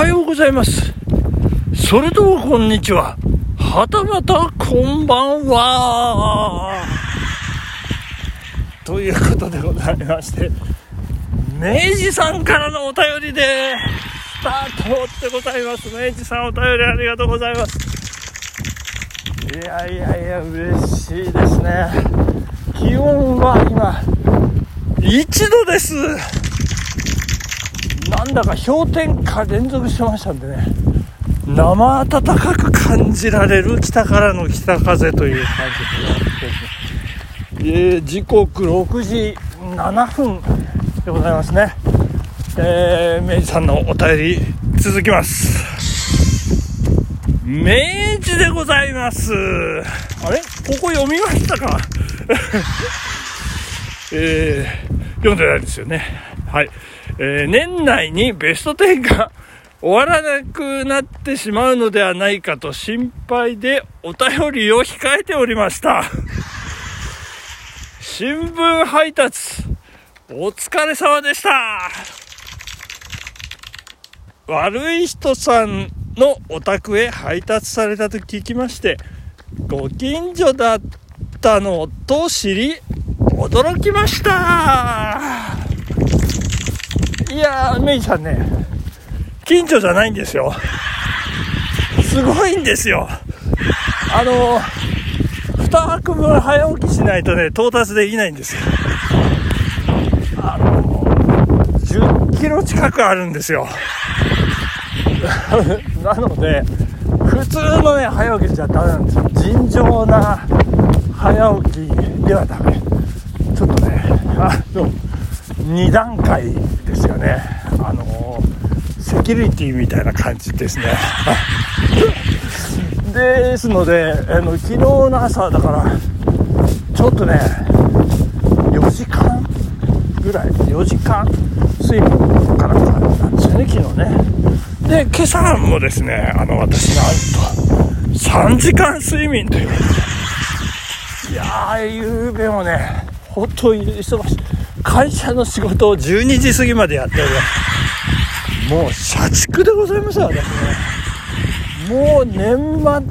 はようございます。それともこんにちは。はたまたこんばんは。ということでございまして、明治さんからのお便りで、スタートでございます。明治さんお便りありがとうございます。いやいやいや、嬉しいですね。気温は今、1度です。なんだか氷点下連続してましたんでね、生暖かく感じられる北からの北風という感じですね。えー時刻6時7分でございますね。えー、明治さんのお便り続きます。明治でございます。あれ？ここ読みましたか？えー、読んでないですよね。はい。えー年内にベスト10が終わらなくなってしまうのではないかと心配でお便りを控えておりました。新聞配達、お疲れ様でした。悪い人さんのお宅へ配達されたと聞きまして、ご近所だったのと知り、驚きました。いやー、メイさんね、近所じゃないんですよ。すごいんですよ。あの、2泊分早起きしないとね、到達できないんですよ。あの、10キロ近くあるんですよ。なので、普通のね、早起きじゃダメなんですよ。尋常な早起きではダメ。ちょっとね、あの、2段階ですよね。あの、セキュリティみたいな感じですね。ですので、あの、昨日の朝だから、ちょっとね、4時間ぐらい、4時間睡眠かなんかなんですよね、昨日ね。で、今朝もですね、あの、私なんと、3時間睡眠という。いやー、夕べもね、ほんと忙しい。会社の仕事を12時過ぎまでやっております。もう、社畜でございます、私ね。もう年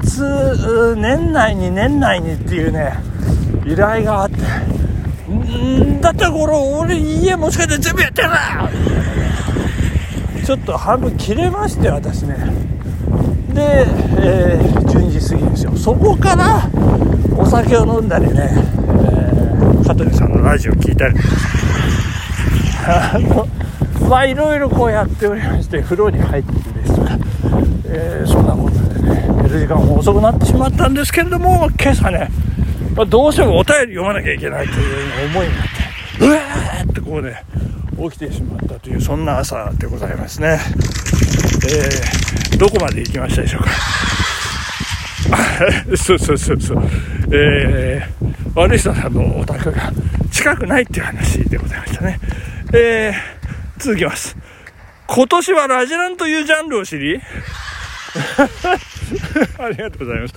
末、年内に年内にっていうね、依頼があって、んだったらこれ、俺家持ち帰って全部やってるなちょっと半分切れまして、私ね。で、えー12時過ぎですよ。そこから、お酒を飲んだりね、えー香取さんのラジオ聞いたり、あの、まあいろいろこうやっておりまして、風呂に入ってですとか、えーそんなことでね、寝る時間も遅くなってしまったんですけれども、今朝ね、まあ、どうしてもお便り読まなきゃいけないという思いがあって、うわーってこうね、起きてしまったという、そんな朝でございますね。えーどこまで行きましたでしょうか。あ そうそうそうそう。えー悪い人さんのお宅が近くないっていう話でございましたね。えー続きます。今年はラジランというジャンルを知り、ありがとうございます。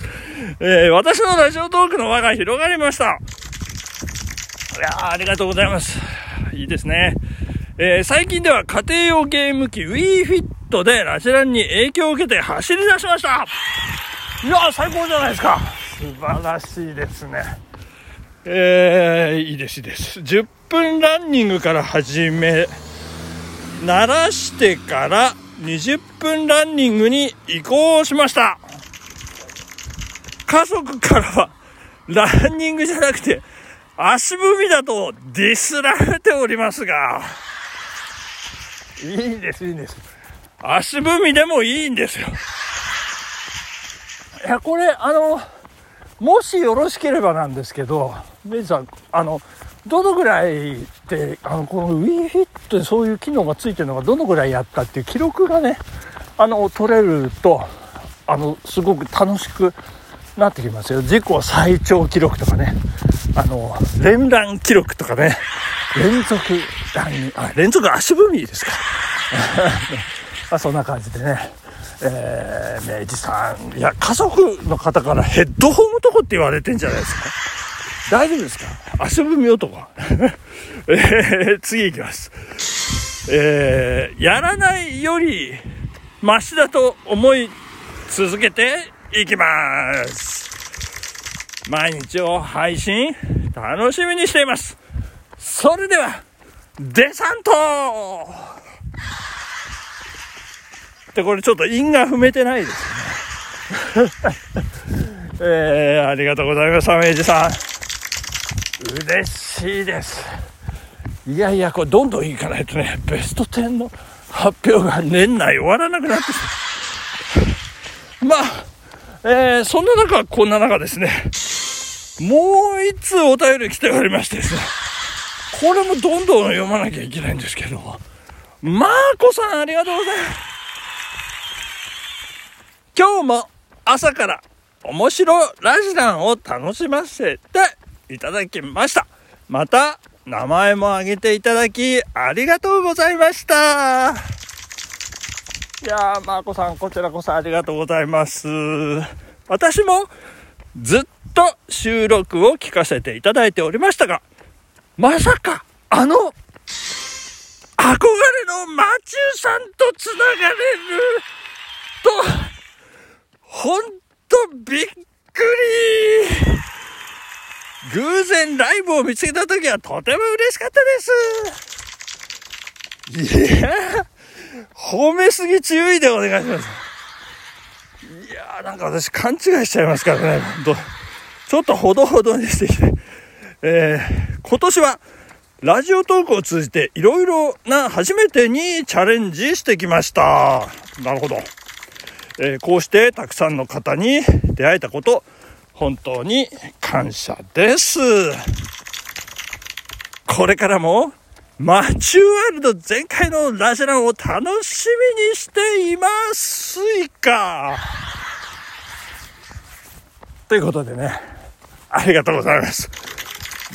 えー私のラジオトークの輪が広がりました。いやありがとうございます。いいですね。えー最近では家庭用ゲーム機 WeFit でラジランに影響を受けて走り出しました。いや最高じゃないですか。素晴らしいですね。えーいいです、いいです。10分ランニングから始め、慣らしてから20分ランニングに移行しました。家族からはランニングじゃなくて足踏みだとディスられておりますが、いいんです、いいんです。足踏みでもいいんですよ。いや、これ、あの、もしよろしければなんですけど、メイジさん、あの、どのぐらいって、あの、この WeFit でそういう機能がついてるのがどのぐらいやったっていう記録がね、あの、取れると、あの、すごく楽しくなってきますよ。自己最長記録とかね、あの、連弾記録とかね、連続ラン、あ、連続足踏みですか。まあ、そんな感じでね、えー、明治さん、いや、家族の方からヘッドホームとこって言われてんじゃないですか。大丈夫ですか？足踏み男。えー、次行きます。えー、やらないより、マシだと思い続けていきます。毎日を配信楽しみにしています。それでは、デサントってこれちょっと韻が踏めてないですね。えー、ありがとうございます、明治さん。嬉しいです。いやいや、これどんどんいかないとね、ベスト10の発表が年内終わらなくなってしまう。まあ、えー、そんな中、こんな中ですね、もう一通お便り来ておりましてですね、これもどんどん読まなきゃいけないんですけども、マーコさんありがとうございます。今日も朝から面白ラジランを楽しませていただきました。また、名前も挙げていただき、ありがとうございました。いやー、マーコさん、こちらこそありがとうございます。私もずっと収録を聞かせていただいておりましたが、まさか、あの、憧れのマチューさんとつながれると、ほんとびっくり偶然ライブを見つけた時はとても嬉しかったです。いや褒めすぎ注意でお願いします。いやーなんか私勘違いしちゃいますからね。ちょっとほどほどにしてきて。えー、今年はラジオトークを通じていろいろな初めてにチャレンジしてきました。なるほど。えーこうしてたくさんの方に出会えたこと、本当に感謝です。これからも、マチューワールド全開のラジランを楽しみにしていますいか。ということでね、ありがとうございます。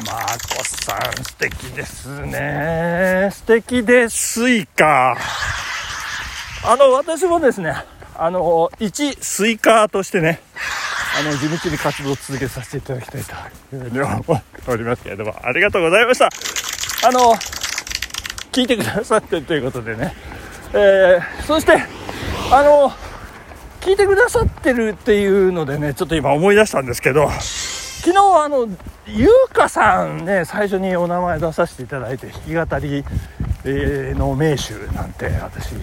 マーコさん素敵ですね。素敵ですいか。あの、私もですね、あの、一スイカーとしてね、あの、地道に活動を続けさせていただきたいというふうに思っておりますけれども、ありがとうございました。あの、聞いてくださってということでね、えー、そして、あの、聞いてくださってるっていうのでね、ちょっと今思い出したんですけど、昨日あの、ゆうかさんね、最初にお名前出させていただいて、弾き語り、えーの名手なんて私、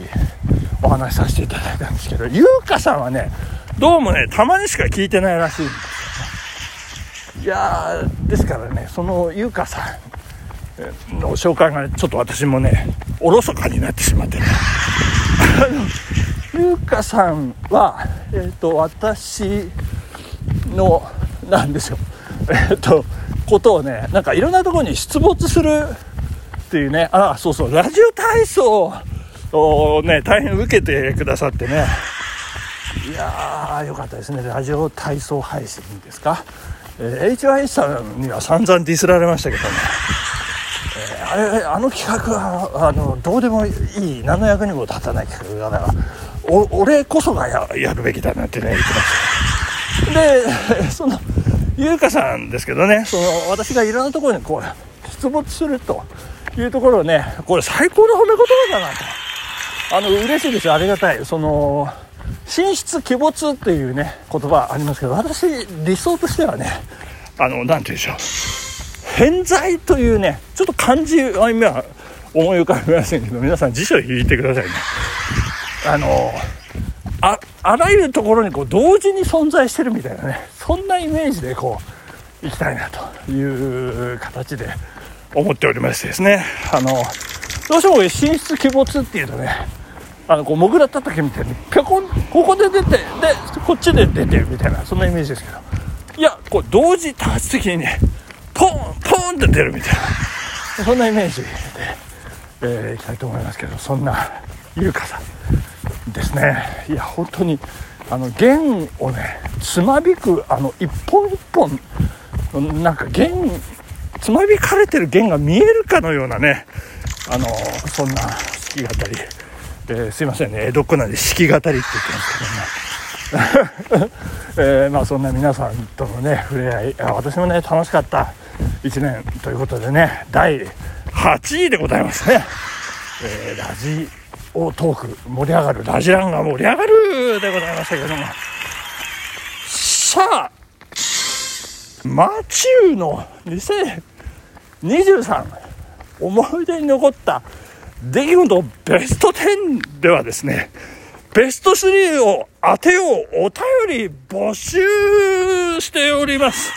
お話しさせていただいたんですけど、ゆうかさんはね、どうもね、たまにしか聞いてないらしいんですよ。いやー、ですからね、そのゆうかさんの紹介がねちょっと私もね、おろそかになってしまってね。あのゆうかさんは、えっ、と、私の、なんでしょう、えっ、と、ことをね、なんかいろんなところに出没するっていうね、ああ、そうそう、ラジオ体操をね、大変受けてくださってね、いやー、よかったですね、ラジオ体操配信ですか？えー HY さんには散々ディスられましたけどね、えーあれ、あの企画は、あの、どうでもいい、何の役にも立たない企画だから、お俺こそがややるべきだなんてね、言ってました。で、その、ゆうかさんですけどね、その、私がいろんなところにこう、出没するというところをね、これ最高の褒め言葉だなと。あの、嬉しいですよ、ありがたい。その、神出鬼没っていうね、言葉ありますけど、私、理想としてはね、あの、なんて言うんでしょう。偏在というね、ちょっと漢字は今思い浮かびませんけど、皆さん辞書引いてくださいね。あの、あ、あらゆるところにこう同時に存在してるみたいなね、そんなイメージでこう、行きたいなという形で思っておりましてですね、あの、どうしても神出鬼没っていうとね、あの、こう、モグラ叩きみたいに、ぴょこん、ここで出て、で、こっちで出てるみたいな、そんなイメージですけど、いや、こう、同時多発的にね、ポン、ポンって出るみたいな、そんなイメージで、えー、いきたいと思いますけど、そんな、ゆうかさんですね。いや、本当に、あの、弦をね、つまびく、あの、一本一本、なんか弦、つまびかれてる弦が見えるかのようなね、あの、そんな弾き語り、えーすいませんね、江戸っ子なんで弾き語りって言ってますけどね。えーまあそんな皆さんとのね、触れ合い、あ私もね、楽しかった1年ということでね、第8位でございますね。えーラジオトーク盛り上がる、ラジランが盛り上がるでございましたけども。さあ、マチューの2023思い出に残った出来事ベスト10ではですね、ベスト3を当てようお便り募集しております。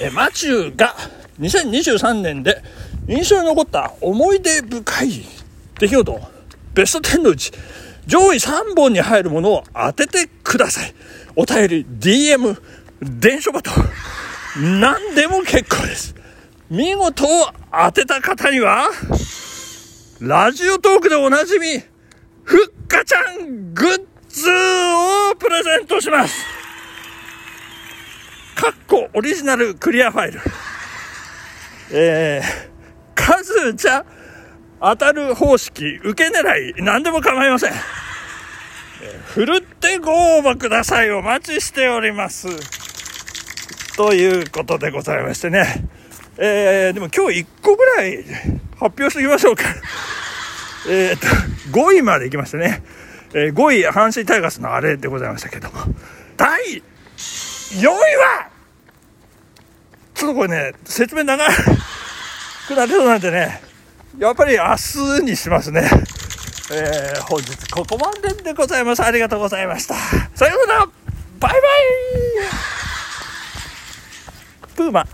えマチューが2023年で印象に残った思い出深い出来事ベスト10のうち上位3本に入るものを当ててください。お便り、DM、電書バト、何でも結構です。見事当てた方には、ラジオトークでおなじみ、ふっかちゃんグッズをプレゼントします。かっこオリジナルクリアファイル。えー、数じゃ当たる方式、受け狙い、何でも構いません。えー、ふるってご応募ください。お待ちしております。ということでございましてね。えー、でも今日1個ぐらい 発表しておきましょうか。えっと、5位まで行きましたね。えー、5位、阪神タイガースのあれでございましたけども。第4位はちょっとこれね、説明長くなりそうなんでね、やっぱり明日にしますね。えー、本日ここまででございます。ありがとうございました。さようならバイバイプーマ